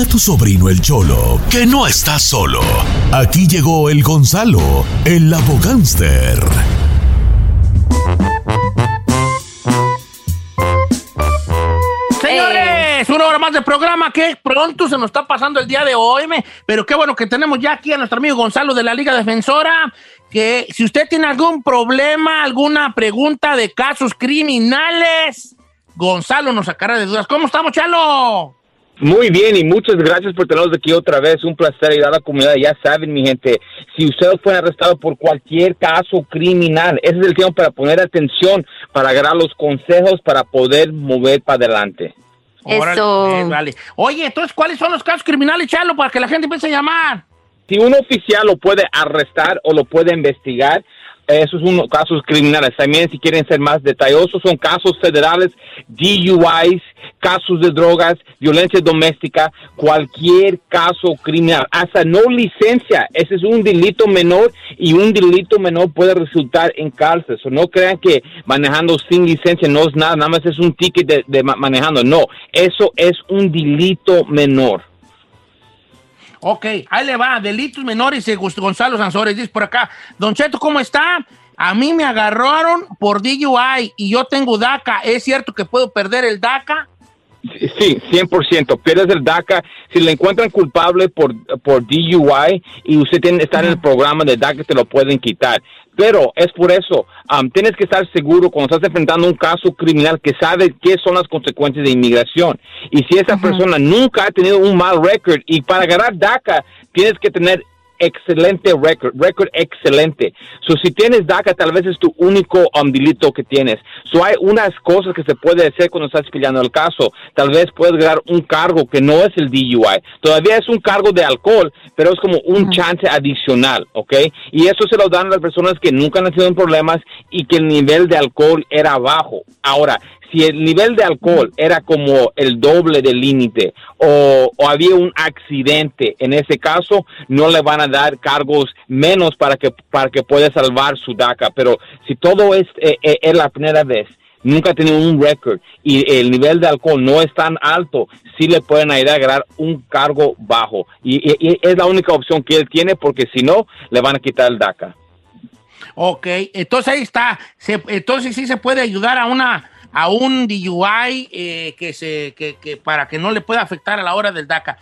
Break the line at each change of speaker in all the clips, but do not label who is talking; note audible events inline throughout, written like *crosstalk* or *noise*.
A tu sobrino el Cholo que no está solo. Aquí llegó el Gonzalo, el abogánster.
Señores, una hora más de programa que pronto se nos está pasando el día de hoy, pero qué bueno que tenemos ya aquí a nuestro amigo Gonzalo de la Liga Defensora, que si usted tiene algún problema, alguna pregunta de casos criminales, Gonzalo nos sacará de dudas. ¿Cómo estamos, Chalo?
Muy bien y muchas gracias por tenernos aquí otra vez. Un placer ayudar a la comunidad. Ya saben, mi gente, si usted fue arrestado por cualquier caso criminal, ese es el tiempo para poner atención, para agarrar los consejos, para poder mover para adelante.
Órale, pues, vale. Oye, entonces, ¿cuáles son los casos criminales, Chalo, para que la gente empiece a llamar?
Si un oficial lo puede arrestar o lo puede investigar, esos son casos criminales. También, si quieren ser más detallosos, son casos federales, DUIs, casos de drogas, violencia doméstica, cualquier caso criminal, hasta no licencia. Ese es un delito menor y un delito menor puede resultar en cárcel. No crean que manejando sin licencia no es nada, nada más es un ticket de, de ma- manejando. No, eso es un delito menor.
Ok, ahí le va, delitos menores, Gus- Gonzalo Sansores, dice por acá. Don Cheto, ¿cómo está? A mí me agarraron por DUI y yo tengo DACA. ¿Es cierto que puedo perder el DACA?
Sí, 100%. Pierdes el DACA. Si le encuentran culpable por, por DUI y usted tiene, está en el programa de DACA, te lo pueden quitar. Pero es por eso, um, tienes que estar seguro cuando estás enfrentando un caso criminal que sabe qué son las consecuencias de inmigración. Y si esa persona nunca ha tenido un mal récord y para ganar DACA tienes que tener excelente récord, récord excelente. So, si tienes DACA, tal vez es tu único um, delito que tienes. So, hay unas cosas que se puede hacer cuando estás peleando el caso. Tal vez puedes ganar un cargo que no es el DUI. Todavía es un cargo de alcohol, pero es como un chance adicional, ¿ok? Y eso se lo dan a las personas que nunca han tenido en problemas y que el nivel de alcohol era bajo. Ahora, si el nivel de alcohol era como el doble del límite o, o había un accidente, en ese caso no le van a dar cargos menos para que para que pueda salvar su DACA. Pero si todo es, eh, eh, es la primera vez, nunca ha tenido un récord y el nivel de alcohol no es tan alto, sí le pueden ayudar a ganar un cargo bajo. Y, y- y es la única opción que él tiene porque si no, le van a quitar el DACA.
Ok, entonces ahí está. Se- entonces sí se puede ayudar a una a un DUI eh, que se que, que para que no le pueda afectar a la hora del DACA.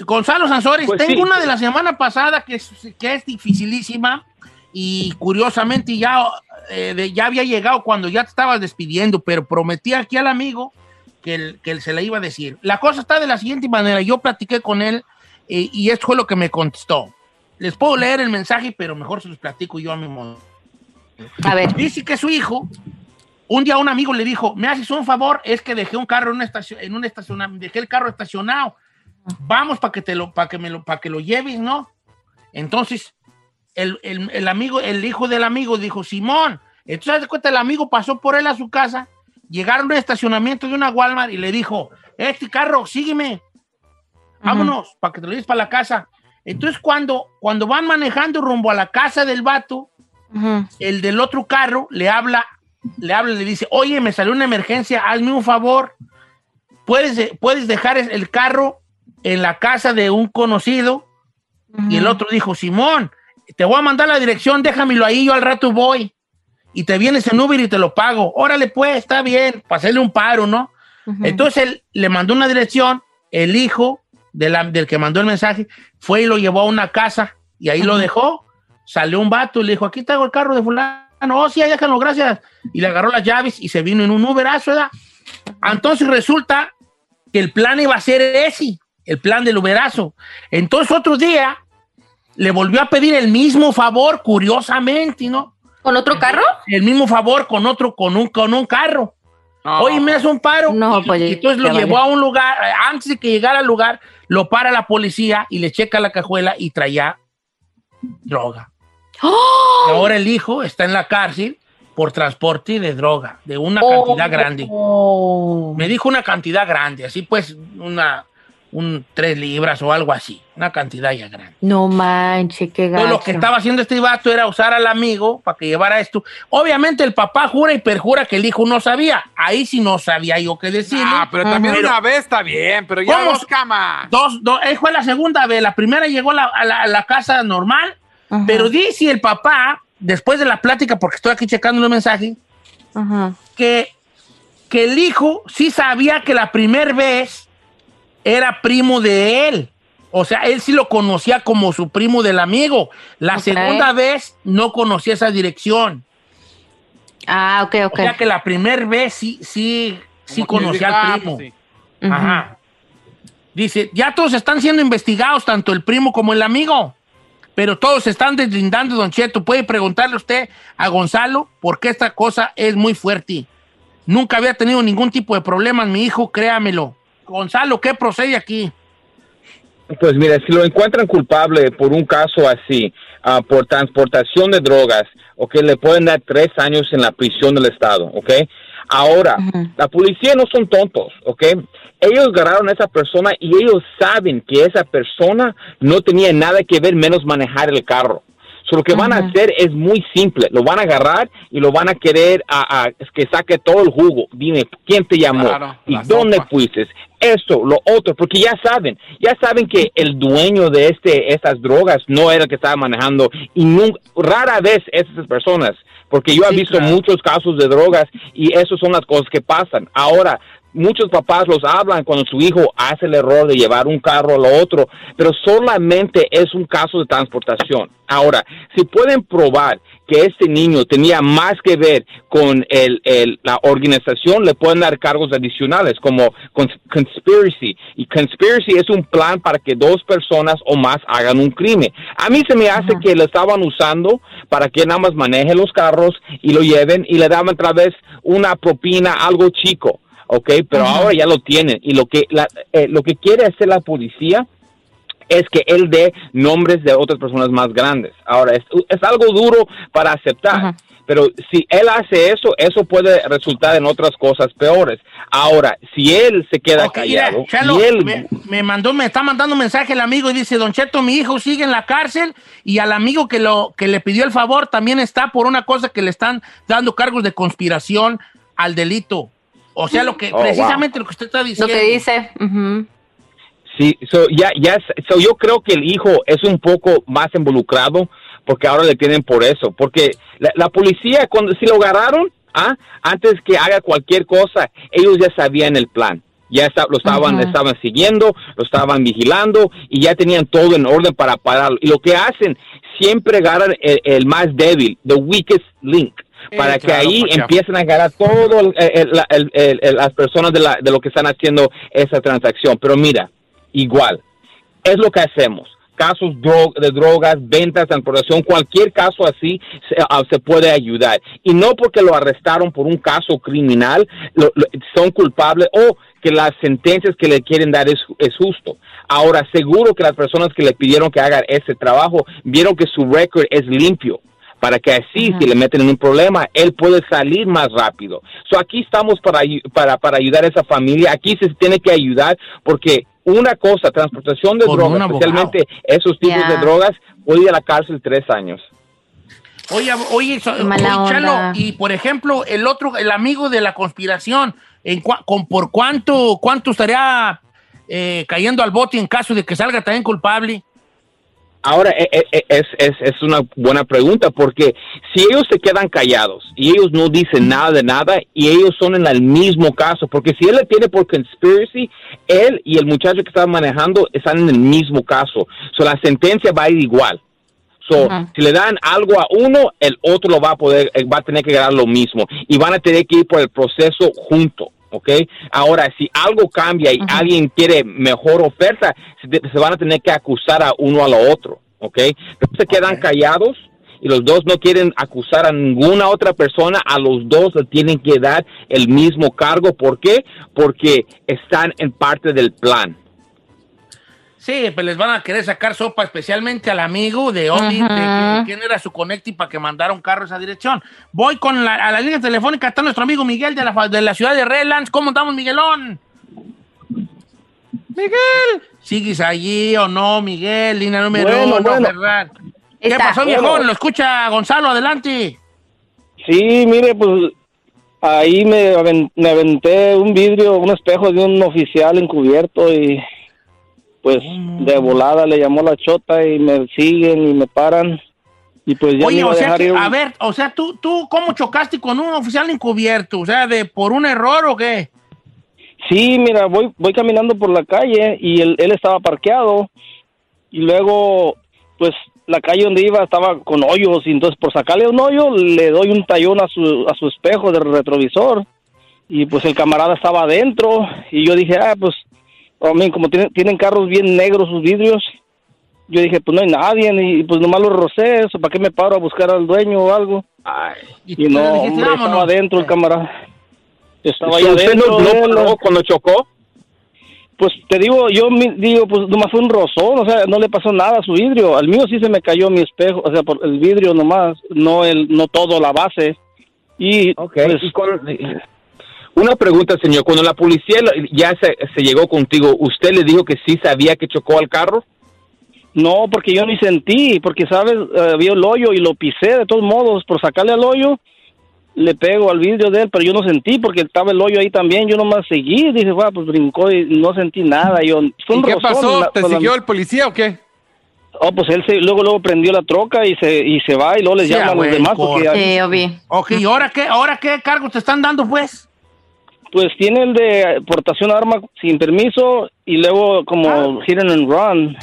Gonzalo Sansores,
Pues
tengo
sí.
una de la semana pasada que es, que es dificilísima y curiosamente ya, eh, de- ya había llegado cuando ya te estabas despidiendo, pero prometí aquí al amigo que, el- que él se le iba a decir. La cosa está de la siguiente manera, yo platiqué con él eh, y esto fue lo que me contestó. Les puedo leer el mensaje, pero mejor se los platico yo a mi modo.
A ver.
Dice que su hijo, un día un amigo le dijo, me haces un favor, es que dejé un carro en una estación, en un estacionamiento, dejé el carro estacionado. Vamos para que te lo, para que me lo, para que lo lleves, ¿no? Entonces, el, el- el amigo, el hijo del amigo dijo, Simón, entonces de cuenta, el amigo pasó por él a su casa, llegaron al estacionamiento de una Walmart y le dijo, este carro, sígueme, vámonos, para que te lo lleves para la casa. Entonces, cuando, cuando van manejando rumbo a la casa del vato, el del otro carro le habla, le habla y le dice, oye, me salió una emergencia, hazme un favor, puedes, de- puedes dejar el- carro en la casa de un conocido. Y el otro dijo, Simón, te voy a mandar la dirección, déjamelo ahí, yo al rato voy. Y te vienes en Uber y te lo pago. Órale, pues, está bien, para hacerle un paro, ¿no? Entonces él le mandó una dirección, el hijo de la- del que mandó el mensaje, fue y lo llevó a una casa y ahí lo dejó. Salió un vato y le dijo, aquí traigo el carro de fulano. Oh, sí, ahí déjalo, gracias. Y le agarró las llaves y se vino en un Uberazo, ¿verdad? Entonces resulta que el plan iba a ser ese, el plan del Uberazo. Entonces otro día le volvió a pedir el mismo favor, curiosamente, ¿no?
¿Con otro carro?
El mismo favor con otro, con un, con un carro.
No.
Oye, me hace un paro.
No,
Y-
pues,
y entonces lo llevó a un lugar, eh, antes de que llegara al lugar, lo para la policía y le checa la cajuela y traía droga.
¡Oh!
Ahora el hijo está en la cárcel por transporte de droga, de una
Oh,
cantidad grande.
oh.
Me dijo una cantidad grande, así pues, una, un tres libras o algo así, una cantidad ya grande.
No manche, qué
Entonces,
gacho.
lo que estaba haciendo este vato era usar al amigo para que llevara esto. Obviamente el papá jura y perjura que el hijo no sabía. Ahí sí no sabía yo qué decirle.
Ah, pero también
Pero-
una vez está bien, pero ya
¿Cómo?
dos camas.
Dos, dos, eh, fue la segunda vez. La primera llegó a la, a la- a la casa normal,
Ajá,
pero dice el papá, después de la plática, porque estoy aquí checando los mensajes,
ajá.
que, que el hijo sí sabía que la primera vez era primo de él. O sea, él sí lo conocía como su primo del amigo. La segunda vez no conocía esa dirección.
Ah, ok, ok.
O sea que la primera vez sí, sí, sí conocía al
ah,
primo. Ajá. Dice, ya todos están siendo investigados, tanto el primo como el amigo. Pero todos están deslindando, Don Cheto. Puede preguntarle usted a Gonzalo por qué esta cosa es muy fuerte. Nunca había tenido ningún tipo de problemas, mi hijo, créamelo. Gonzalo, ¿qué procede aquí?
Pues mira, si lo encuentran culpable por un caso así, ah, por transportación de drogas, ok, le pueden dar tres años en la prisión del Estado, ok. Ahora, la policía no son tontos, ok. Ellos agarraron a esa persona y ellos saben que esa persona no tenía nada que ver menos manejar el carro. So, lo que van a hacer es muy simple. Lo van a agarrar y lo van a querer a, a- que saque todo el jugo. Dime, ¿quién te llamó?
Claro,
¿Y dónde
sopa.
fuiste? Esto, lo otro, porque ya saben, ya saben que el dueño de este, estas drogas no era el que estaba manejando y nun- rara vez esas personas, porque yo he visto
claro.
muchos casos de drogas y eso son las cosas que pasan. Ahora, muchos papás los hablan cuando su hijo hace el error de llevar un carro a lo otro, pero solamente es un caso de transportación. Ahora, si pueden probar que este niño tenía más que ver con el, el- la organización, le pueden dar cargos adicionales como cons- conspiracy. Y conspiracy es un plan para que dos personas o más hagan un crimen. A mí se me hace que lo estaban usando para que nada más maneje los carros y lo lleven y le daban otra vez una propina, algo chico. ¿Ok? Pero ahora ya lo tienen. Y lo que, la- eh, lo que quiere hacer la policía es que él dé nombres de otras personas más grandes. Ahora, es, es algo duro para aceptar. Pero si él hace eso, eso puede resultar en otras cosas peores. Ahora, si él se queda
Ok, mira,
callado,
Chalo,
y él,
me, me mandó, me está mandando un mensaje el amigo y dice, Don Cheto, mi hijo sigue en la cárcel y al amigo que lo que le pidió el favor también está por una cosa que le están dando cargos de conspiración al delito. O sea, lo que
Oh,
precisamente lo que usted está
Lo
diciendo.
que dice. ujú.
Sí, so, ya, ya, so yo creo que el hijo es un poco más involucrado porque ahora le tienen por eso. Porque la, la policía, cuando si lo agarraron, ¿ah? antes que haga cualquier cosa, ellos ya sabían el plan. Ya está- lo estaban, estaban siguiendo, lo estaban vigilando y ya tenían todo en orden para pararlo. Y lo que hacen, siempre agarran el, el más débil, the weakest link,
Sí,
para que
claro,
ahí
porque-
empiecen a agarrar todo el- el- la- el- el- el- las personas de, la- de lo que están haciendo esa transacción. Pero mira, igual, es lo que hacemos. Casos de drogas, ventas, transportación, cualquier caso así se, se puede ayudar. Y no porque lo arrestaron por un caso criminal, lo- lo- son culpables o que las sentencias que le quieren dar es, es justo. Ahora, seguro que las personas que le pidieron que hagan ese trabajo vieron que su récord es limpio para que así, si le meten en un problema, él puede salir más rápido. So, aquí estamos para, para, para ayudar a esa familia. Aquí se tiene que ayudar porque una cosa, transportación de drogas, especialmente esos tipos de drogas, puede ir a la cárcel tres años.
Oye, oye, so- oye, Chalo, y por ejemplo, el otro, el amigo de la conspiración, ¿en cua- con, ¿por cuánto, cuánto estaría eh, cayendo al bote en caso de que salga también culpable?
Ahora, e- e- e- es, es, es una buena pregunta porque si ellos se quedan callados y ellos no dicen nada de nada y ellos son en el mismo caso, porque si él le tiene por conspiracy, él y el muchacho que estaba manejando están en el mismo caso. So, la sentencia va a ir igual. So, si le dan algo a uno, el otro lo va a poder, eh, va a tener que ganar lo mismo y van a tener que ir por el proceso junto. ¿Ok? Ahora, si algo cambia y alguien quiere mejor oferta, se, van a tener que acusar a uno a lo otro, ¿ok? Pero se quedan callados y los dos no quieren acusar a ninguna otra persona, a los dos le tienen que dar el mismo cargo. ¿Por qué? Porque están en parte del plan.
Sí, pues les van a querer sacar sopa, especialmente al amigo de Oli, de
Ajá.
que- quién era su connecting para que mandara un carro a esa dirección. Voy con la, a la línea telefónica, está nuestro amigo Miguel de la, de la ciudad de Redlands. ¿Cómo estamos, Miguelón? Miguel. ¿Sigues allí o no, Miguel? Línea número
Bueno,
uno,
bueno.
Ferran. ¿Qué
Está.
pasó,
Bueno.
viejón? Lo escucha Gonzalo, adelante.
Sí, mire, pues ahí me, me aventé un vidrio, un espejo de un oficial encubierto y pues de volada le llamó la chota y me siguen y me paran. Y pues ya me
Oye,
iba
o
a
sea,
dejar
que,
ir. un-
a ver, o sea, ¿tú, ¿tú cómo chocaste con un oficial encubierto? O sea, de por un error o qué?
Sí, mira, voy voy caminando por la calle y él, él estaba parqueado. Y luego pues la calle donde iba estaba con hoyos y entonces por sacarle un hoyo le doy un tallón a su a su espejo del retrovisor. Y pues el camarada estaba adentro y yo dije, ah, pues a mí como tienen, tienen carros bien negros sus vidrios, yo dije, pues no hay nadie y pues nomás lo rocé, eso, ¿para qué me paro a buscar al dueño o algo? Y
tú le
no,
dijiste,
hombre,
"Vámonos".
estaba adentro el camarada. Estaba
¿Usted
adentro.
no, no cuando chocó?
Pues te digo, yo mi- digo, pues nomás fue un rozón, o sea, no le pasó nada a su vidrio. Al mío sí se me cayó mi espejo, o sea, por el vidrio nomás, no el, no todo la base. Y pues,
Y cuando- una pregunta, señor. Cuando la policía ya se, se llegó contigo, ¿usted le dijo que sí sabía que chocó al carro?
no, porque yo ni sentí, porque sabes, Eh, había el hoyo y lo pisé de todos modos, por sacarle al hoyo, le pego al vidrio de él, pero yo no sentí porque estaba el hoyo ahí también, yo nomás seguí, dije, "Guau, pues brincó y no sentí nada. Yo, fue
¿Y
un
qué
rozón,
pasó?
la-
¿Te
la-
siguió el policía o qué?
Oh, pues él se, luego luego prendió la troca y se y se va y luego les
Sí,
llaman a los demás porque.
Sí, obvio.
Ok, ¿y ahora qué, ahora qué cargos te están dando, pues?
Pues tiene el de portación de arma sin permiso y luego como
Ah.
hit and run.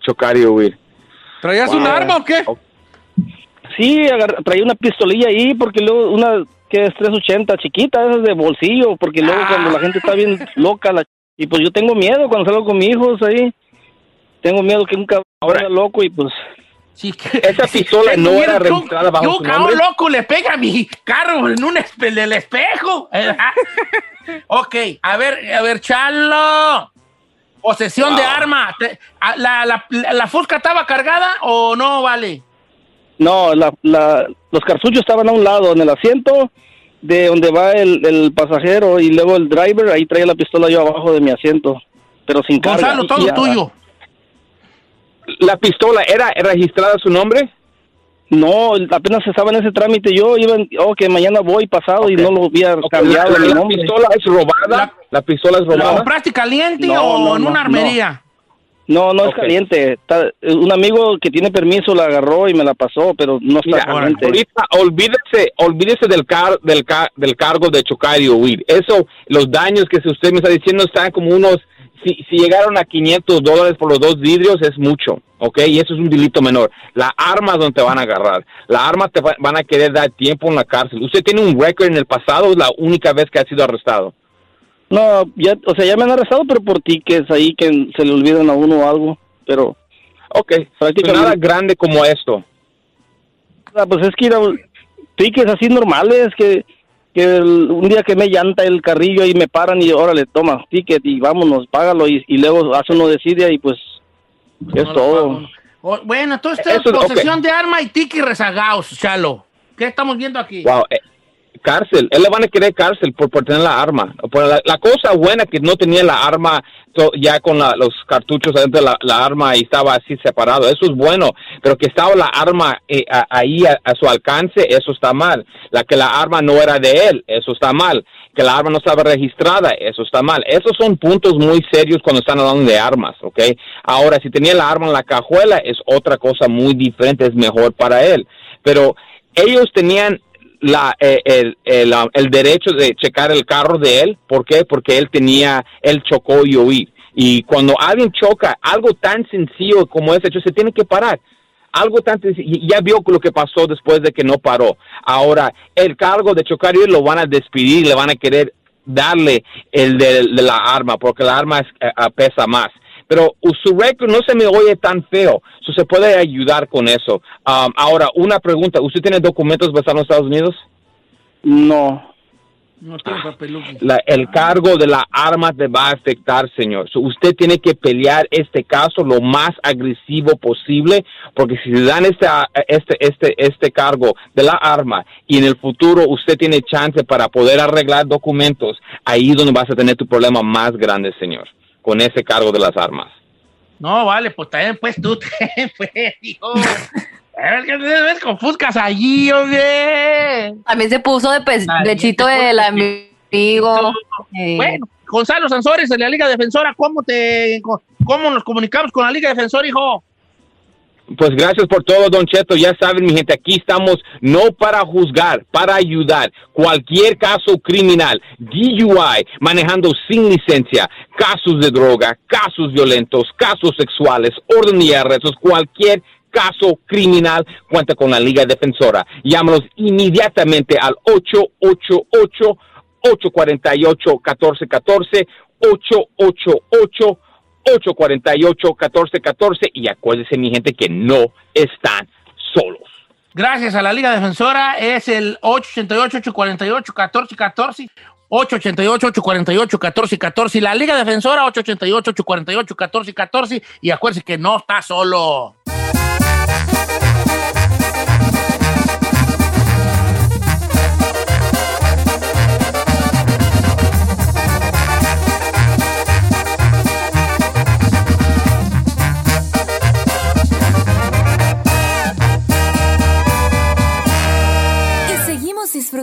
Chocar y huir.
¿Traías un
Wow.
arma o qué?
Sí, traía una pistolilla ahí porque luego una que es 380 chiquita, esa es de bolsillo, porque luego
Ah.
cuando la gente está bien loca la, y pues yo tengo miedo cuando salgo con mis hijos ahí. Tengo miedo que un cabrón loco y pues
Sí, que-
Esa pistola *laughs*
Tengo
no era registrada bajo
un
su nombre.
loco le pega a mi carro en un espe del espejo. *laughs* ok, a ver, a ver, Chalo. Posesión de arma. La, la, la, la fusca estaba cargada o no vale?
no, la, la, los cartuchos estaban a un lado en el asiento de donde va el, el pasajero y luego el driver, ahí traía la pistola yo abajo de mi asiento, pero sin carga.
Gonzalo, todo
y-
tuyo.
¿La pistola era registrada a su nombre?
No, apenas estaba en ese trámite. Yo iba, oh, que mañana voy pasado y no lo había cambiado
la, la pistola es robada?
La-
¿La, pistola es
¿La
robada?
compraste caliente
No,
o
no,
en
no,
una armería?
No, no es caliente. Está- un amigo que tiene permiso la agarró y me la pasó, pero no está
Mira,
caliente.
ahorita olvídese, olvídese del, car, del, ca- del cargo de chocar y huir. Eso, los daños que usted me está diciendo están como unos, si, si llegaron a 500 dólares por los dos vidrios es mucho, ¿ok? Y eso es un delito menor. La arma es donde te van a agarrar. La arma te va- van a querer dar tiempo en la cárcel. Usted tiene un récord en el pasado, es la única vez que ha sido arrestado.
No, ya, o sea, ya me han arrestado, pero por tickets ahí que se le olvidan a uno o algo. Pero,
Ok,
Prácticamente-
nada grande como esto.
ah, pues es que ir a tickets así normales que, que el- un día que me llanta el carrillo y me paran y órale, toma, ticket y vámonos, págalo y, y luego hace uno decide y pues es
No
todo.
O- bueno, entonces esto es
Eso es- ok.
posesión de arma y tiki rezagados, Chalo. ¿Qué estamos viendo aquí?
Wow, eh, cárcel. Él le van a querer cárcel por, tener la arma. Por la, la cosa buena que no tenía la arma ya con la- los cartuchos adentro de la, arma y estaba así separado. Eso es bueno. Pero que estaba la arma eh, ahí a, a su alcance, eso está mal. La que la arma no era de él, eso está mal. Que la arma no estaba registrada, eso está mal. Esos son puntos muy serios cuando están hablando de armas, ¿ok? Ahora, si tenía la arma en la cajuela, es otra cosa muy diferente, es mejor para él. Pero ellos tenían la, eh, el, el, el derecho de checar el carro de él. ¿Por qué? Porque él tenía, él chocó y huir. Y cuando alguien choca, algo tan sencillo como ese hecho, se tiene que parar. Algo tan sencillo. Ya vio lo que pasó después de que no paró. Ahora, el cargo de chocar y huir lo van a despedir, le van a querer darle el de, la arma, porque la arma es- eh, pesa más. Pero su récord no se me oye tan feo, so se puede ayudar con eso. Um, ahora, una pregunta, ¿usted tiene documentos basados en Estados Unidos?
No.
No tiene papeluco.
La- el cargo de la arma te va a afectar, señor. So, usted tiene que pelear este caso lo más agresivo posible, porque si le dan este, este, este, este cargo de la arma y en el futuro usted tiene chance para poder arreglar documentos, ahí es donde vas a tener tu problema más grande, señor, con ese cargo de las armas.
No, vale, pues también, pues tú, *laughs* también, pues, hijo. A ver, ¿qué te ves con fuscas allí, hombre?
También se puso de pechito
te
del amigo. Eh,
Bueno, Gonzalo Sansores de la Liga Defensora, ¿cómo te cómo nos comunicamos con la Liga Defensora, hijo?
Pues gracias por todo, Don Cheto. Ya saben, mi gente, aquí estamos no para juzgar, para ayudar. Cualquier caso criminal, DUI, manejando sin licencia, casos de droga, casos violentos, casos sexuales, orden y arrestos, cualquier caso criminal, cuenta con la Liga Defensora. Llámanos inmediatamente al 888 848 1414 888 848-1414 y acuérdense mi gente que no están solos.
Gracias a la Liga Defensora es el 888-848-1414. 888-848-1414 y la Liga Defensora 888-848-1414 y acuérdense que no está solo.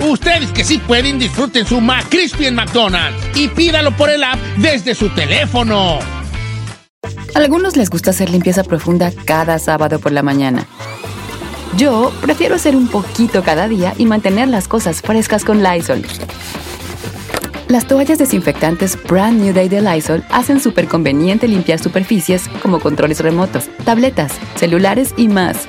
Ustedes que sí pueden, disfruten su McCrispy en McDonald's y pídalo por el app desde su teléfono.
Algunos les gusta hacer limpieza profunda cada sábado por la mañana. Yo prefiero hacer un poquito cada día y mantener las cosas frescas con Lysol. Las toallas desinfectantes Brand New Day de Lysol hacen súper conveniente limpiar superficies como controles remotos, tabletas, celulares y más,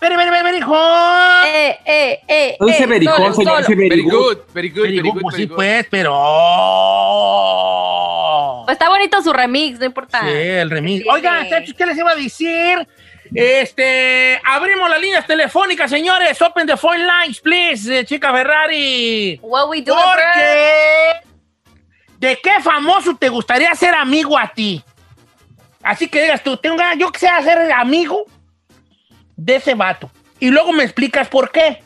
Very, very, very, very hot.
Eh, eh, eh.
No dice
eh,
very hot, señor, dice very
Very
good.
good, very good,
Very good, pues
very
sí,
good.
pues, pero...
Pues está bonito su remix, no importa.
Sí, el remix.
Sí,
Oigan, ¿qué les iba a decir? Este, abrimos las líneas telefónicas, señores. Open the phone lines, please, eh, chica Ferrari.
What we do,
Porque, ¿de qué famoso te gustaría ser amigo a ti? Así que digas tú, tengo ganas, yo quisiera ser amigo de ese vato. Y luego me explicas por qué.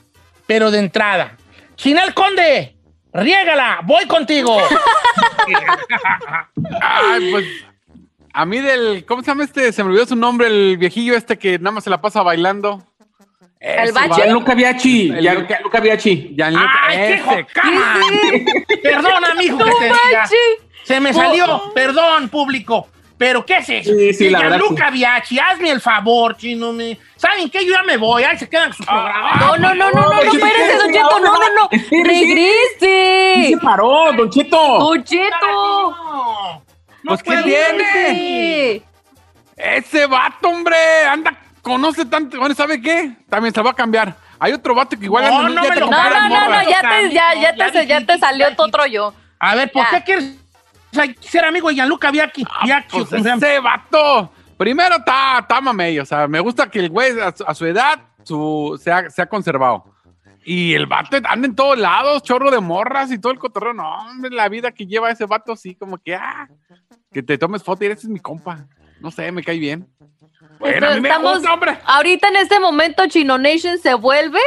Pero de entrada, Chinel Conde, riégala, voy contigo. *laughs*
Ay, pues. A mí del. ¿Cómo se llama este? Se me olvidó su nombre, el viejillo este que nada más se la pasa bailando.
¿El bache?
Gianluca Biachi.
El
Gian-
Luca-
Gianluca Biachi.
Gianluca,
¡Ay, qué
ese. *laughs*
Perdona, mijo, que
No
te diga. Se me salió, perdón, público. Pero, ¿qué es eso?
Sí, sí, la verdad,
Gianluca Biachi, hazme el favor, chino. Me... ¿Saben qué? Yo ya me voy. Ahí se quedan con su programa.
No, no, no, no, no, no, espérese, Don Cheto, no, no, no.
Sí
Regrese.
se paró, Don Cheto.
Don Cheto.
No, no
Pues, ¿qué tiene?
Sí.
Ese vato, hombre. Anda, conoce tanto. Bueno, ¿sabe qué? También se va a cambiar. Hay otro vato que igual
No, no
No, no, no, ya te, ya, ya te, ya salió otro yo.
A ver, ¿por qué quieres ser amigo de Gianluca Biachi?
Ah, pues vato. Primero está, está mamey, o sea, me gusta que el güey a, su- a su edad su, se, ha, se ha conservado. Y el vato anda en todos lados, chorro de morras y todo el cotorreo. No, hombre, la vida que lleva ese vato así, como que, ah, que te tomes foto y ese es mi compa. No sé, me cae bien. Bueno, a mí me
Estamos,
gusta, hombre.
ahorita en este momento Chino Nation se vuelve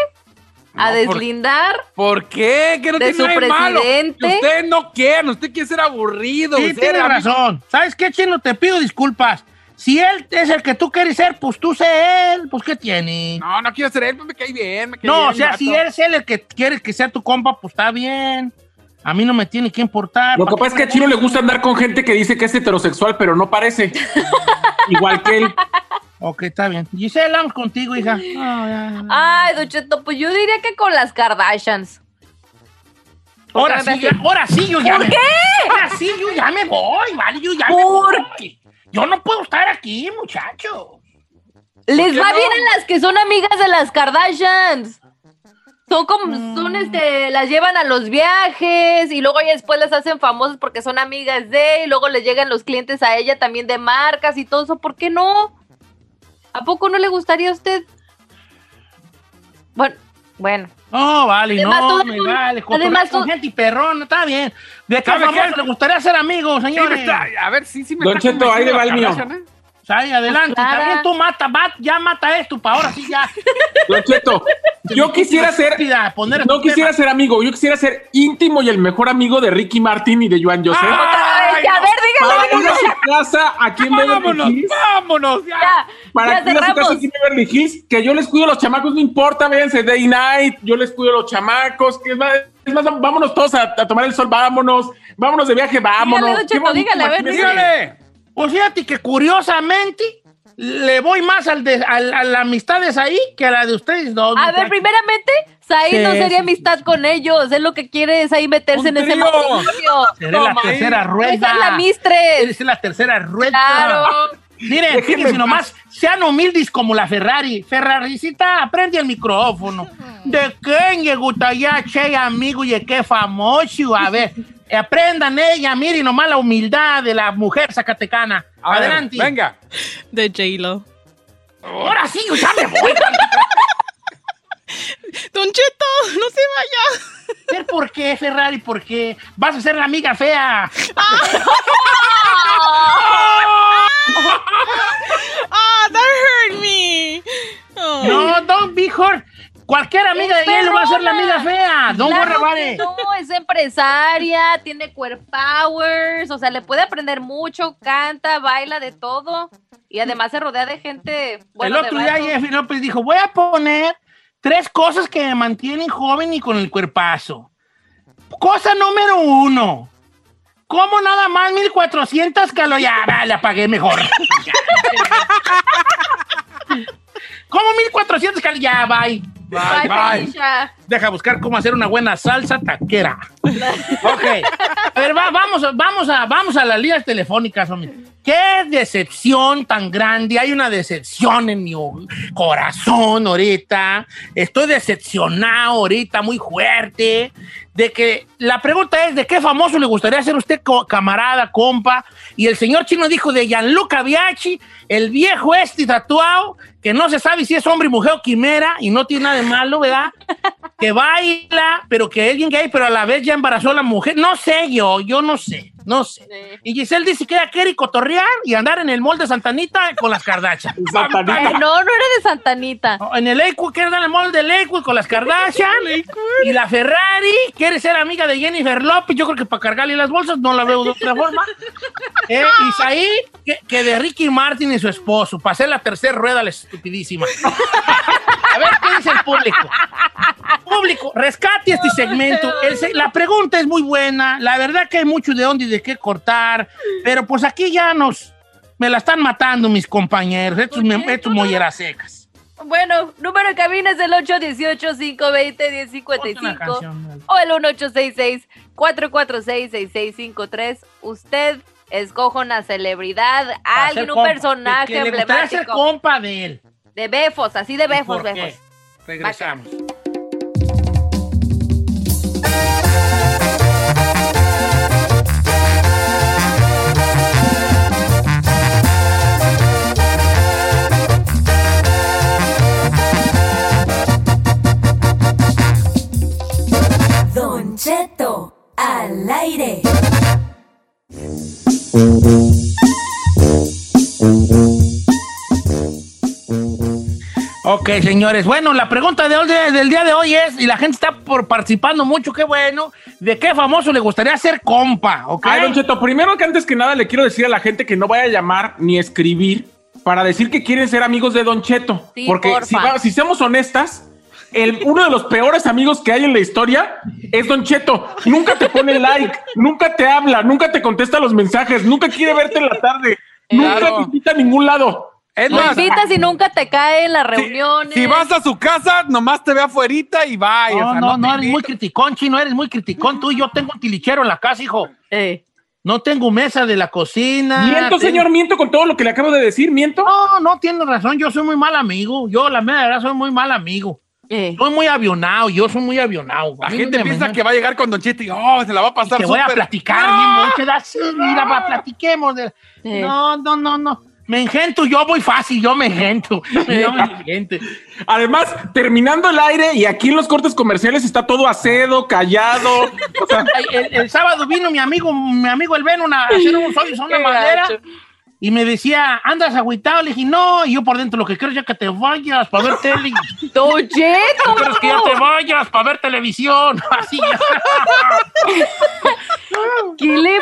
a
No, por-
deslindar.
¿Por qué? ¿Qué no
De
tiene
su
nada de malo?
presidente.
Que Ustedes no quieren, usted quiere ser aburrido.
Sí,
amigo-
razón. ¿Sabes qué, Chino? Te pido disculpas. Si él es el que tú quieres ser, pues tú sé él. Pues, ¿qué tiene?
No, no quiero ser él, pues me cae bien. Me cae
No,
bien
o sea, si él el que quiere que sea tu compa, pues está bien. A mí no me tiene que importar.
Lo
¿Pa'
que pasa es que a Chino le gusta andar con gente que dice que es heterosexual, pero no parece. *laughs* Igual que él.
Ok, está bien. Giselle, vamos contigo, hija.
Ay, Don Cheto, pues yo diría que con las Kardashians. ¿Por
Ahora sí, ya- ahora sí, yo ya
¿Por
me
qué?
Ahora sí, yo ya me voy, ¿vale? Yo ya me
¿Por
voy. Yo no puedo estar aquí, muchacho.
Les va
no?
bien a las que son amigas de las Kardashians. Son como, son este, las llevan a los viajes y luego ya después las hacen famosas porque son amigas de, y luego les llegan los clientes a ella también de marcas y todo eso. ¿Por qué no? ¿A poco no le gustaría a usted? Bueno, bueno.
No, vale,
Además,
no, vale. Con,
además,
con gente y perrón, está bien. ¿De qué
¿Sabe
famoso
qué?
le gustaría ser amigo,
Sí, me
señores?
está- a ver, sí, sí me
Don
está
Cheto, ahí le va el mío.
¿eh?
Sai, adelante.
Pues Clara.
También tú mata, bat, ya mata esto, para ahora sí ya. *laughs*
Don Cheto, yo quisiera ser.
Estúpida, poner
No quisiera ser amigo, yo quisiera ser íntimo y el mejor amigo de Ricky Martin y de Joan
ya, a ver,
para
dígalo.
ir a su casa aquí en Beverly
Vámonos,
Hills.
vámonos, ya.
Ya,
Para
ya
ir a su casa aquí en Beverly Hills, que yo les cuido a los chamacos, no importa, véanse day night, yo les cuido a los chamacos, que es más, es más, vámonos todos a, a tomar el sol, vámonos, vámonos de viaje, vámonos.
Dígale, Cheto,
bonito,
dígale, a ver,
imagínense.
Dígale.
Pues fíjate que curiosamente le voy más al de, al- a la amistad de ahí que a la de ustedes dos.
A ver, primeramente, Said no sería
sí,
amistad con ellos. Es lo que quiere es ahí meterse en ese matrimonio.
Seré la tercera rueda.
Esa es la mistres.
Eres la tercera rueda.
Claro.
Miren, fíjense
en
nomás, sean humildes como la Ferrari. Ferraricita, aprende el micrófono. ¿De quién le gustaría che amigo y qué famoso? A ver, aprendan ella, miren nomás la humildad de la mujer zacatecana.
A ver,
Adelante.
venga.
De J-Lo.
Ahora sí, yo ya me voy. *laughs*
Don Cheto, no se vaya.
¿Pero ¿Por qué, Ferrari? ¿Por qué? Vas a ser la amiga fea.
Ah, *laughs* that hurt me. Oh.
No, don't be hurt. Cualquier amiga de él va a ser la amiga fea. Don't
Claro
it.
No, es empresaria, tiene queer powers, o sea, le puede aprender mucho, canta, baila de todo. Y además se rodea de gente. Bueno,
el otro día. Jeffrey López dijo, voy a poner tres cosas que me mantienen joven y con el cuerpazo. Cosa número uno. ¿Cómo nada más 1400 calorías? Ya, va, le apagué mejor. *laughs* ¿Cómo 1400 calorías? Ya, bye.
Bye,
Bye. Deja buscar cómo hacer una buena salsa taquera. ok. A ver, va- vamos, a- vamos, a, vamos a las líneas telefónicas, hombre. Qué decepción tan grande. Hay una decepción en mi corazón ahorita. Estoy decepcionado ahorita, muy fuerte. De que la pregunta es: ¿de qué famoso le gustaría ser usted camarada, compa? Y el señor chino dijo de Gianluca Biaggi, el viejo este tatuado, que no se sabe si es hombre, mujer o quimera, y no tiene nada de malo, ¿verdad? que baila, pero que es bien gay, pero a la vez ya embarazó a la mujer. No sé yo, yo no sé, no sé. Y Giselle dice que ella quiere cotorrear y andar en el mall de Santanita con las Kardashian. *laughs*
Eh, no, no era de Santanita.
En el Lakewood, quiere andar en el mall de Lakewood con las Kardashian. *laughs* y la Ferrari quiere ser amiga de Jennifer Lopez. Yo creo que para cargarle las bolsas no la veo de otra forma. *laughs* Eh, Isaí, que, que de Ricky Martin y su esposo, para hacer la tercera rueda, la estupidísima. A ver qué dice el público. Público, rescate este segmento. El la pregunta es muy buena. La verdad que hay mucho de dónde y de qué cortar. Pero pues aquí ya nos. Me la están matando mis compañeros. Estos, me- estos molleras secas.
Bueno, número de cabina es el 818-520-1055 o el 1866-446-6653. Usted escoja una celebridad, alguien, un
compa.
personaje
Que le ser
emblemático.
compa de él.
De Befos, así de Befos,
¿Por qué?
Befos.
Regresamos.
Don Cheto al aire.
Ok, señores. Bueno, la pregunta de hoy- del día de hoy es, y la gente está por participando mucho, qué bueno, ¿de qué famoso le gustaría ser compa? ¿Ok?
Ay, Don Cheto, primero que antes que nada le quiero decir a la gente que no vaya a llamar ni escribir para decir que quieren ser amigos de Don Cheto.
Sí,
porque
porfa.
si, va- si seamos honestas, el, uno de los peores amigos que hay en la historia es Don Cheto. Nunca te pone like, nunca te habla, nunca te contesta los mensajes, nunca quiere verte en la tarde, nunca
Claro.
te invita a ningún lado.
Es
Lo
más,
invitas y nunca te cae en las reuniones.
si vas a su casa, nomás te ve afuerita y va.
No, no, no, eres muy criticón, chino, eres muy criticón. Tú y yo tengo un tilichero en la casa, hijo.
Eh.
No tengo mesa de la cocina.
Miento,
tengo-
señor, miento con todo lo que le acabo de decir, miento.
No, no tienes razón, yo soy muy mal amigo. Yo, la mera verdad, soy muy mal amigo.
Eh.
Soy muy avionado, yo soy muy avionado.
La gente piensa que va a llegar con Don Cheto y oh, se la va a pasar
que voy a platicar
¡No!
bien sí, mira, va, platiquemos. de-. No, no, no, no. Me engento, yo voy fácil, yo me engento. *laughs* Yo me engento.
Además, terminando el aire y aquí en los cortes comerciales está todo acedo, callado. O sea,
Ay, *laughs* El, el sábado vino mi amigo, mi amigo el Ben una, a hacer unos hoyos a una
Qué
madera y me decía, andas agüitado. Le dije, no, y yo por dentro lo que quiero es ya que te vayas para ver tele. *laughs*
Don Cheto.
Quiero es que ya te vayas para ver televisión. Así ya. *laughs*
¿Qué le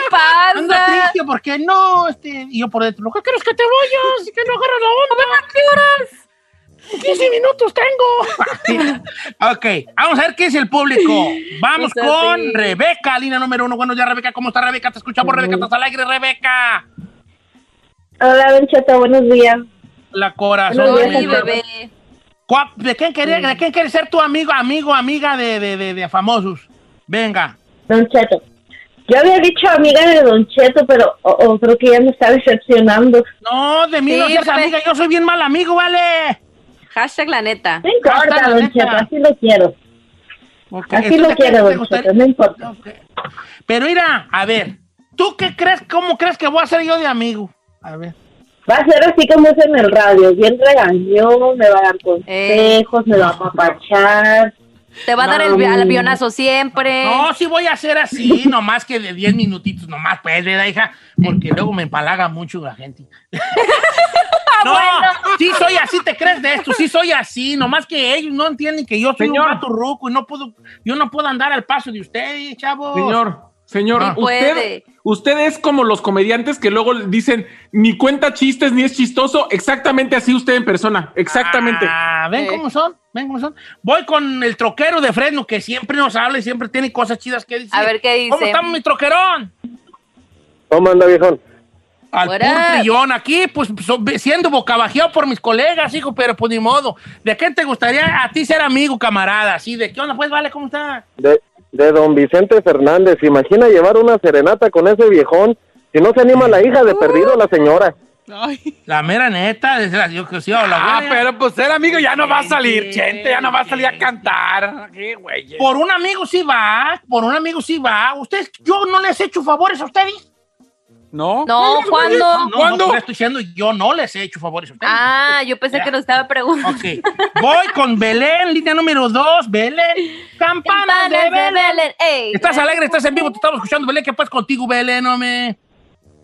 Anda triste porque no, este, y yo por dentro, lo que quiero es que te vayas, que no agarras la onda.
¿A qué horas?
15 minutos tengo. *laughs* ok, vamos a ver qué es el público. Vamos
O sea,
con
sí.
Rebeca, línea número uno. Buenos días, Rebeca. ¿Cómo está Rebeca? Te escuchamos, Rebeca. Estás al aire, Rebeca.
Hola, Don Cheto, buenos días.
La corazón.
Buenos días,
bebé.
¿Cuál- ¿De quién quería, de quién quiere ser tu amigo, amigo, amiga de, de, de, de famosos? Venga.
Don Cheto. Yo había dicho amiga de Don Cheto, pero o- o creo que ya me está decepcionando.
No, de mí
Sí,
no seas amiga. Yo soy bien mal amigo, ¿vale?
Hashtag la neta.
No importa, Don
neta.
Cheto, así lo quiero. Así
¿tú
lo quiero, Don
gustaría-
Cheto, no importa.
Pero mira, a ver, ¿tú qué crees, cómo crees que voy a ser yo de amigo? A ver.
Va a ser así como es en el radio, bien regañón, me va a dar
Eh.
consejos, me va a apapachar.
Te va a dar el, avionazo siempre.
No, sí voy a hacer así, *laughs* nomás que de 10 minutitos, nomás, pues, ¿verdad, hija? Porque luego me empalaga mucho la gente. *laughs* no, sí soy así, ¿te crees de esto? Sí soy así, nomás que ellos no entienden que yo soy
Señor.
un gato ruco y no puedo, yo no puedo andar al paso de ustedes, chavos.
Señor, señor,
Sí
usted, usted es como los comediantes que luego dicen ni cuenta chistes ni es chistoso. Exactamente así usted en persona. Exactamente.
Ah, ven
Eh.
cómo son, ven cómo son. Voy con el troquero de Fresno, que siempre nos habla y siempre tiene cosas chidas que decir.
A ver qué dice.
¿Cómo estamos, mi troquerón?
¿Cómo anda, viejón?
Al trillón aquí, pues so- siendo bocabajeado por mis colegas, hijo, pero pues ni modo. ¿De qué te gustaría a ti ser amigo, camarada? Así, ¿de qué onda? Pues, vale, ¿cómo está?
De, de don Vicente Fernández. Imagina llevar una serenata con ese viejón. Si no se anima la hija, de perdido la señora.
La mera neta, desde la, yo que sí, o la
Ah, pero pues ser amigo ya no va a salir, gente, ya no va a salir a cantar. ¿Qué güey?
Por un amigo sí va, por un amigo sí va. Ustedes, yo no les he hecho favores a ustedes.
No.
No, ¿cuándo?
No, no,
¿Cuándo?
no, estoy diciendo yo no les he hecho favores a ustedes.
Ah, yo pensé que nos estaba preguntando.
Ok. Voy con Belén, línea número dos. Belén, campanas de Belén.
Ey,
Estás alegre, estás en vivo, te estamos escuchando, Belén. ¿Qué pasa contigo, Belén? No me...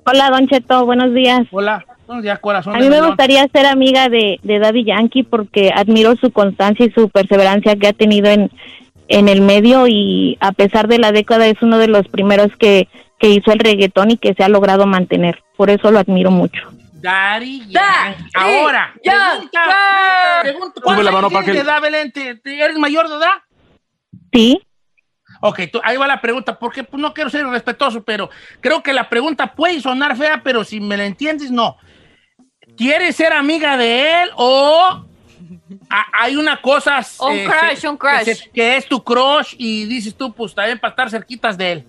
Hola, Don Cheto, buenos días.
Hola. Buenos días, corazón.
A mí me
melón.
gustaría ser amiga de, de Daddy Yankee porque admiro su constancia y su perseverancia que ha tenido en, en el medio y a pesar de la década es uno de los primeros que, que hizo el reggaetón y que se ha logrado mantener. Por eso lo admiro mucho.
Daddy Yankee. Ahora, pregunta, pregunta, ¿cuántos
Sube la mano
años
para
tienes
que-
de edad, Belén? ¿Te- te- ¿Eres mayor de edad?
Sí,
Ok, tú- ahí va la pregunta, porque pues, no quiero ser irrespetuoso, pero creo que la pregunta puede sonar fea, pero si me la entiendes, no. ¿Quieres ser amiga de él o a- hay una cosa...
Un
eh,
crush,
se-
un crush.
Que, se- que es tu crush y dices tú, pues también para estar cerquitas de él.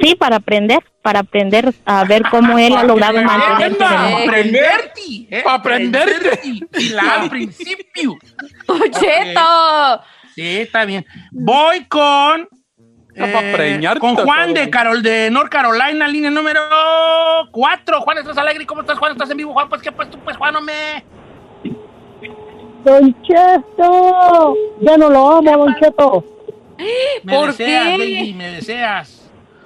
Sí, para aprender, para aprender a ver cómo él ha logrado.
Para
el-
aprenderte. ¿eh?
Para aprenderte.
Y la al principio.
Cheto.
Sí, está bien. Voy con. Eh,
preñarte
con Juan de Carol de North Carolina, línea número 4. Juan, ¿estás alegre? ¿Cómo estás, Juan? ¿Estás en vivo, Juan? Pues, ¿qué pues tú, pues, Juan? No me...
Don Cheto, ya no lo amo, Don Cheto,
me
¿Por
deseas,
qué?
baby, me deseas.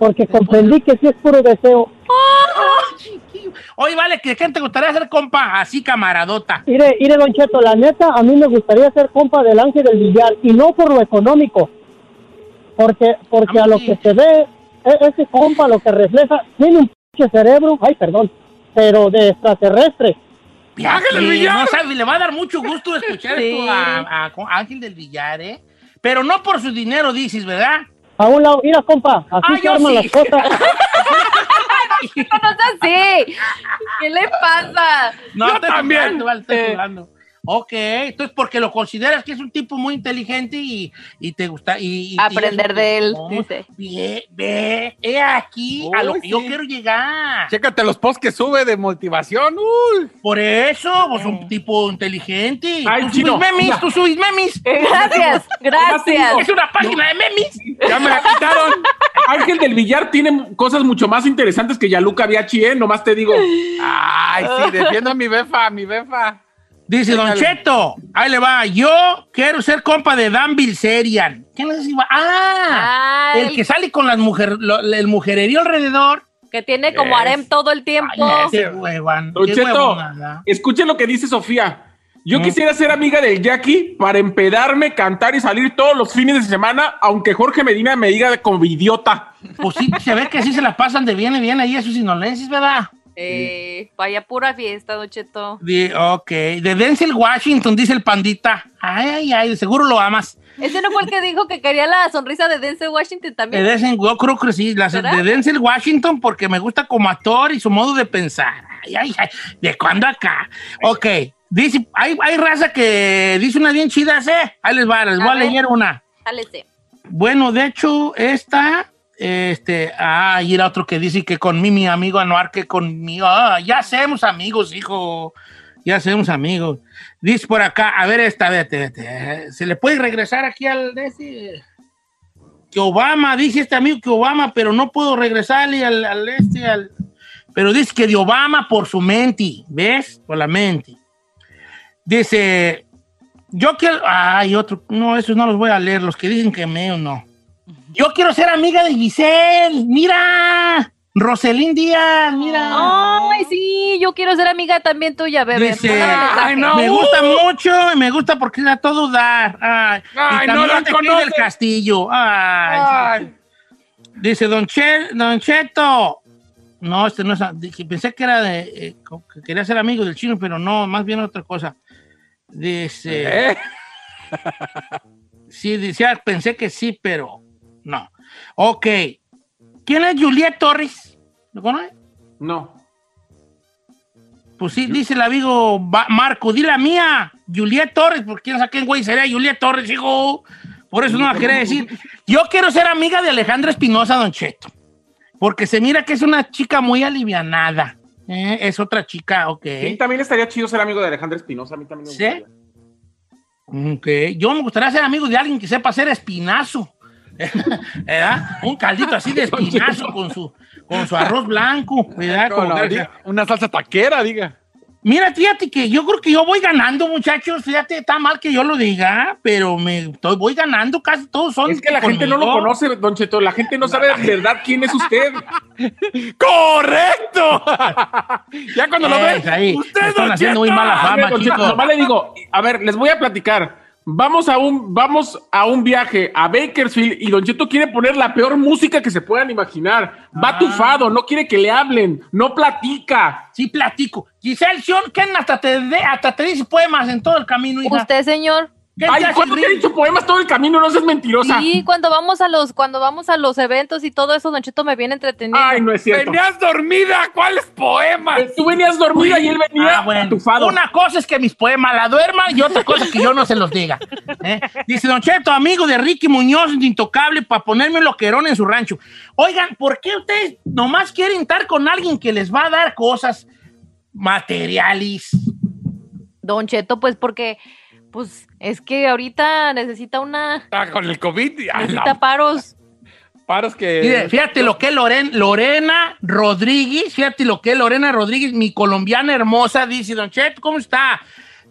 Porque comprendí que sí es puro deseo.
Ay, chiquillo. Oye, vale, ¿de quién te gustaría ser compa? Así, camaradota.
Mire, mire, Don Cheto, la neta, a mí me gustaría ser compa del Ángel del Villar, y no por lo económico, porque porque a, lo que se ve, e- ese compa lo que refleja, tiene un pinche cerebro, ay, perdón, pero de extraterrestre.
Ángel
del Villar.
No sabe, le va a dar mucho gusto escuchar
Sí.
esto a, a- a Ángel del Villar, ¿eh? Pero no por su dinero, dices, ¿verdad?
A un lado, mira, compa, así
Ah,
se arman
sí.
las cosas.
No es así. ¿Qué le pasa?
No,
Yo
estoy
también.
jugando,
Eh.
Ok, entonces porque lo consideras que es un tipo muy inteligente y, y te gusta. Y, y-
Aprender
y-
de él, dice.
Ve, ve, he aquí a lo que yo quiero llegar.
Chécate los posts que sube de motivación. Uy.
Por eso, pues un tipo inteligente.
Ay,
tú
chino,
subes memes,
mira.
tú subes memes. *laughs*
Gracias, gracias.
Es una página de memes.
Ya me la quitaron.
Ángel del Villar tiene cosas mucho más interesantes que Yaluca Biachi, ¿eh? Nomás te digo.
Ay, sí, defiendo a mi befa, a mi befa.
Dice Don. Cheto, ahí le va. Yo quiero ser compa de Dan Bilzerian. ¿Quién es ese? Ah,
Ah,
el que sale con las mujer, lo- el mujererío alrededor.
que tiene como harem todo el tiempo.
Ay, ese huevón.
Don
qué
Cheto,
huevonada.
escuchen lo que dice Sofía. Yo
Mm.
quisiera ser amiga del Jackie para empedarme, cantar y salir todos los fines de semana, aunque Jorge Medina me diga como idiota.
Pues sí, se ve que sí se la pasan de bien y bien ahí esos inolenses, ¿verdad?
Eh, vaya pura fiesta, Don Cheto.
De, ok, de Denzel Washington, dice el pandita. Ay, ay, ay, seguro lo amas.
Ese no fue el que dijo que quería la sonrisa de Denzel Washington
De
también.
Denzel, yo creo que sí, de Denzel Washington porque me gusta como actor y su modo de pensar. Ay, ay, ay, ¿de cuándo acá? Ok, dice, hay, hay raza que dice una bien chida, ¿eh? Ahí les va, les
A
voy a leer una.
Jálese.
Bueno, de hecho, esta, este, ah, y era otro que dice que con mi amigo Anuar, que conmigo, ah, ya hacemos amigos, hijo, ya hacemos amigos. Dice por acá, a ver esta, vete, vete, eh, ¿se le puede regresar aquí al, ese? Que Obama, dice este amigo que Obama, pero no puedo regresarle al, este, al, pero dice que de Obama por su mente, ¿ves? Por la mente. Dice, yo quiero. Ay, otro. No, esos no los voy a leer. Los que dicen que me no. Yo quiero ser amiga de Giselle. Mira. Roselín Díaz, mira.
Ay, sí, yo quiero ser amiga también tuya, bebé.
Dice, ay, no, me gusta mucho, y me gusta porque da todo dar. Ay,
Ay,
y
no
también
la
te quiere
conoce.
del castillo. Ay.
Ay.
Dice Don, Che- Don Cheto. No, este no es. dije, pensé que era de. eh, que quería ser amigo del chino, pero no, más bien otra cosa. Dice.
¿Eh? *laughs*
Sí, decía, pensé que sí, pero no. Ok. ¿Quién es Juliet Torres? ¿Lo conoce?
No.
Pues sí, dice el amigo Marco, di la mía, Juliet Torres, porque quién sabe quién güey sería Juliet Torres, hijo. Por eso no la quería decir. Yo quiero ser amiga de Alejandra Espinosa, Don Cheto. Porque se mira que es una chica muy alivianada. Eh, Es otra chica, ok.
Sí, también estaría chido ser amigo de Alejandra Espinosa. A mí también me
¿Sí?
gustaría.
Ok, Yo me gustaría ser amigo de alguien que sepa hacer espinazo. ¿Verdad? Un caldito así de *laughs* espinazo con su, con su arroz blanco. *laughs* ¿verdad?
Con la- una salsa taquera, diga.
Mira, fíjate que yo creo que yo voy ganando, muchachos. Fíjate, está mal que yo lo diga, pero me estoy, voy ganando. Casi todos son.
Es que la gente no lo conoce, Don Cheto. La gente no sabe de verdad quién es usted. *laughs*
¡Correcto! ya cuando lo
Eh,
ven,
ahí,
usted Don
haciendo muy
Cheto.
mala
ver,
fama,
Don Cheto, nomás le digo, a ver, les voy a platicar. Vamos a un, vamos a un viaje a Bakersfield y Don Cheto quiere poner la peor música que se puedan imaginar. Va
Ah.
tufado, no quiere que le hablen, no platica.
Sí, platico. Giselle Sion, ¿quién hasta te, de- hasta te dice poemas en todo el camino, hija?
Usted, señor.
¿Qué
Ay, ¿cuándo te he dicho poemas todo el camino? No seas mentirosa.
Sí, cuando vamos a los, cuando vamos a los eventos y todo eso, Don Cheto me viene entretenido.
Ay, no es cierto.
Venías dormida, ¿cuáles poemas?
Eh, Tú venías dormida y él venía
Ah, bueno. Una cosa es que mis poemas la duerman y otra cosa es que yo no se los diga. ¿eh? Dice Don Cheto, amigo de Ricky Muñoz, de Intocable, para ponerme un loquerón en su rancho. Oigan, ¿por qué ustedes nomás quieren estar con alguien que les va a dar cosas materiales?
Don Cheto, pues porque, pues, es que ahorita necesita una,
Ah, con el COVID. ay,
necesita paros.
paros que.
Fíjate lo que es Loren- Lorena Rodríguez, fíjate lo que es Lorena Rodríguez, mi colombiana hermosa, dice, Don Cheto, ¿cómo está?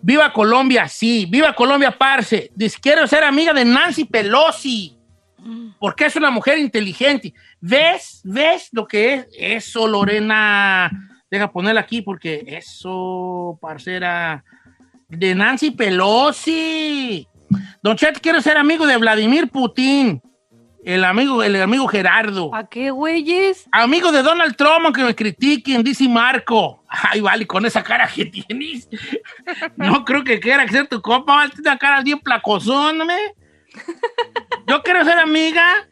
Viva Colombia, sí, viva Colombia, parce. Dice, quiero ser amiga de Nancy Pelosi, porque es una mujer inteligente. ¿Ves? ¿Ves lo que es? Eso, Lorena. Deja ponerla aquí porque eso, parcera, de Nancy Pelosi. Don Cheto, quiero ser amigo de Vladimir Putin. El amigo, el amigo Gerardo.
¿A qué, güeyes?
Amigo de Donald Trump, aunque me critiquen, dice Marco. Ay, vale, con esa cara que tienes. No creo que quiera ser tu compa, vale, tiene una cara bien placosón, ¿no me? Yo quiero ser amiga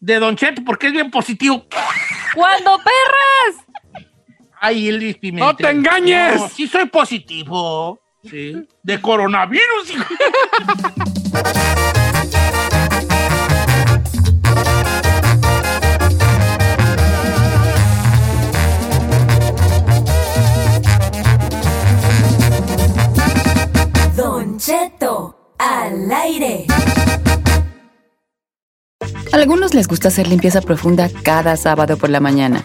de Don Cheto porque es bien positivo.
¡Cuando perras!
Ay, Elvis Pimentel.
¡No te engañes!
No, sí soy positivo. Sí. De coronavirus.
Don Cheto, al aire.
A algunos les gusta hacer limpieza profunda cada sábado por la mañana.